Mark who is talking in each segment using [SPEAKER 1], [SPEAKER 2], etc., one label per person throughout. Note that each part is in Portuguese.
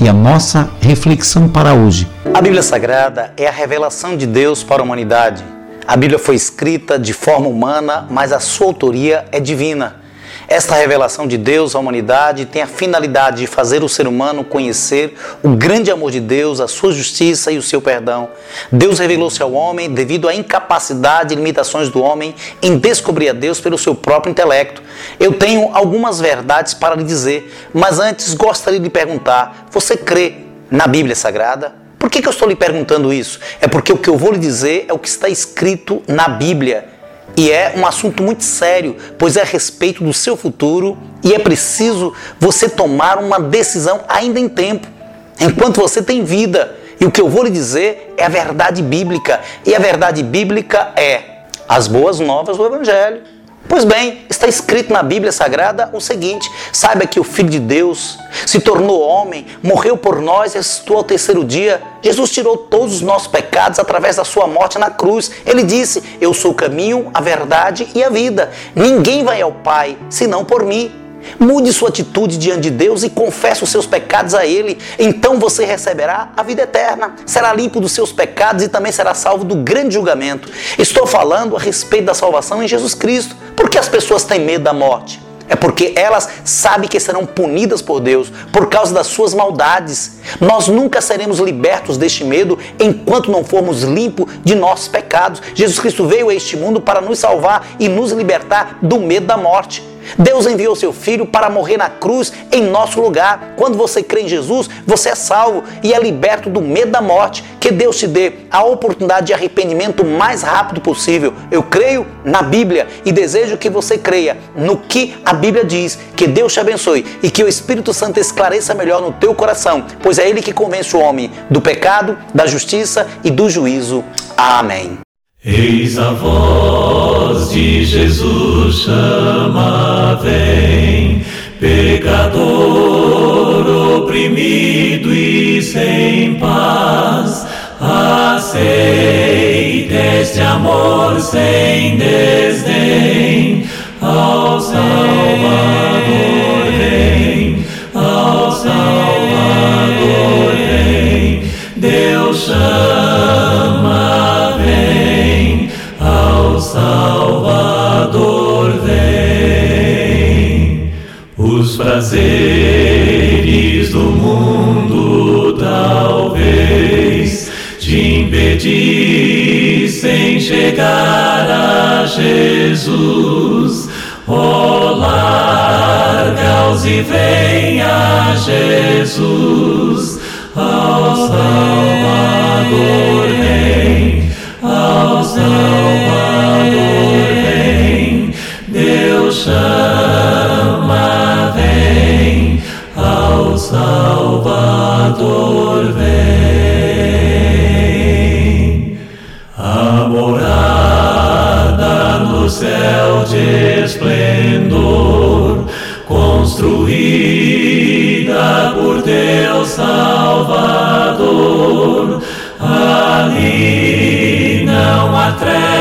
[SPEAKER 1] e a nossa reflexão para hoje.
[SPEAKER 2] A Bíblia Sagrada é a revelação de Deus para a humanidade. A Bíblia foi escrita de forma humana, mas a sua autoria é divina. Esta revelação de Deus à humanidade tem a finalidade de fazer o ser humano conhecer o grande amor de Deus, a sua justiça e o seu perdão. Deus revelou-se ao homem devido à incapacidade e limitações do homem em descobrir a Deus pelo seu próprio intelecto. Eu tenho algumas verdades para lhe dizer, mas antes gostaria de perguntar: você crê na Bíblia Sagrada? Por que, que eu estou lhe perguntando isso? É porque o que eu vou lhe dizer é o que está escrito na Bíblia. E é um assunto muito sério, pois é a respeito do seu futuro e é preciso você tomar uma decisão ainda em tempo, enquanto você tem vida. E o que eu vou lhe dizer é a verdade bíblica. E a verdade bíblica é as boas novas do Evangelho. Pois bem, está escrito na Bíblia Sagrada o seguinte: saiba que o Filho de Deus se tornou homem, morreu por nós e ressuscitou ao terceiro dia. Jesus tirou todos os nossos pecados através da sua morte na cruz. Ele disse: Eu sou o caminho, a verdade e a vida. Ninguém vai ao Pai senão por mim. Mude sua atitude diante de Deus e confesse os seus pecados a Ele. Então você receberá a vida eterna. Será limpo dos seus pecados e também será salvo do grande julgamento. Estou falando a respeito da salvação em Jesus Cristo. Por que as pessoas têm medo da morte? É porque elas sabem que serão punidas por Deus por causa das suas maldades. Nós nunca seremos libertos deste medo enquanto não formos limpos de nossos pecados. Jesus Cristo veio a este mundo para nos salvar e nos libertar do medo da morte. Deus enviou seu filho para morrer na cruz em nosso lugar. Quando você crê em Jesus, você é salvo e é liberto do medo da morte. Que Deus te dê a oportunidade de arrependimento o mais rápido possível. Eu creio na Bíblia e desejo que você creia no que a Bíblia diz. Que Deus te abençoe e que o Espírito Santo esclareça melhor no teu coração, pois é ele que convence o homem do pecado, da justiça e do juízo. Amém.
[SPEAKER 3] Eis a voz de Jesus chama, vem, pecador oprimido e sem paz, aceite este amor sem desdém, prazeres do mundo talvez te impedissem chegar a Jesus. Oh, larga-os e vem a Jesus, ao Salvador ali não há trevas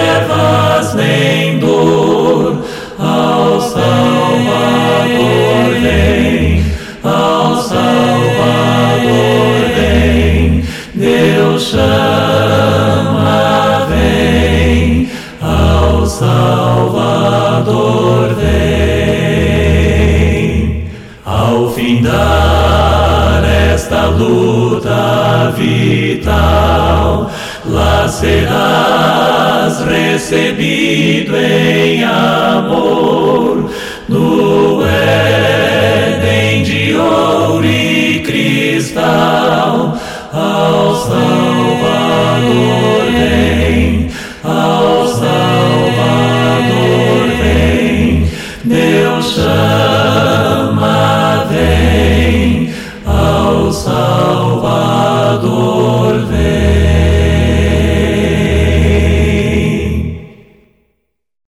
[SPEAKER 3] vital, lá serás recebido em amor no Éden de ouro e cristal.